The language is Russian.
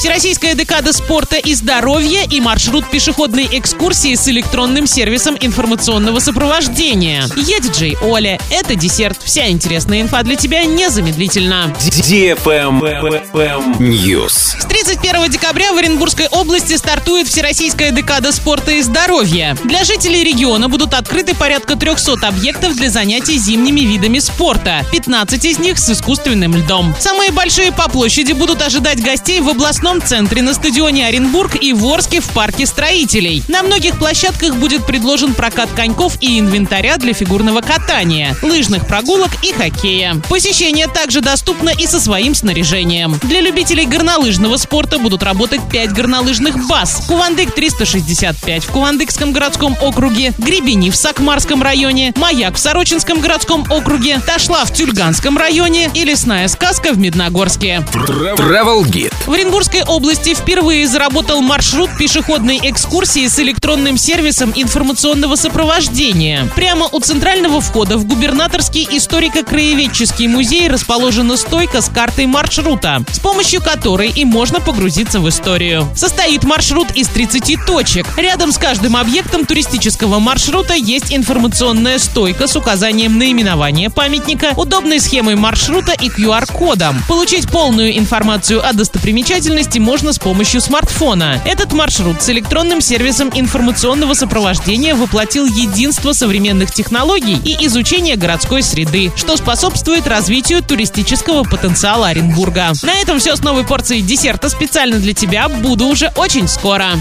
Всероссийская декада спорта и здоровья и маршрут пешеходной экскурсии с электронным сервисом информационного сопровождения. Я диджей Оля. Это десерт. Вся интересная инфа для тебя незамедлительно. News. С 31 декабря в Оренбургской области стартует Всероссийская декада спорта и здоровья. Для жителей региона будут открыты порядка 300 объектов для занятий зимними видами спорта. 15 из них с искусственным льдом. Самые большие по площади будут ожидать гостей в областном центре на стадионе Оренбург и в Орске в парке строителей. На многих площадках будет предложен прокат коньков и инвентаря для фигурного катания, лыжных прогулок и хоккея. Посещение также доступно и со своим снаряжением. Для любителей горнолыжного спорта будут работать 5 горнолыжных баз. Кувандык 365 в Кувандыкском городском округе, Гребени в Сакмарском районе, Маяк в Сорочинском городском округе, Ташла в Тюльганском районе и Лесная сказка в Медногорске. Travel Guide. В Оренбургской области впервые заработал маршрут пешеходной экскурсии с электронным сервисом информационного сопровождения. Прямо у центрального входа в губернаторский историко-краеведческий музей расположена стойка с картой маршрута, с помощью которой и можно погрузиться в историю. Состоит маршрут из 30 точек. Рядом с каждым объектом туристического маршрута есть информационная стойка с указанием наименования памятника, удобной схемой маршрута и QR-кодом. Получить полную информацию о достопримечательности можно с помощью смартфона. Этот маршрут с электронным сервисом информационного сопровождения воплотил единство современных технологий и изучение городской среды, что способствует развитию туристического потенциала Оренбурга. На этом все с новой порцией десерта специально для тебя. Буду уже очень скоро.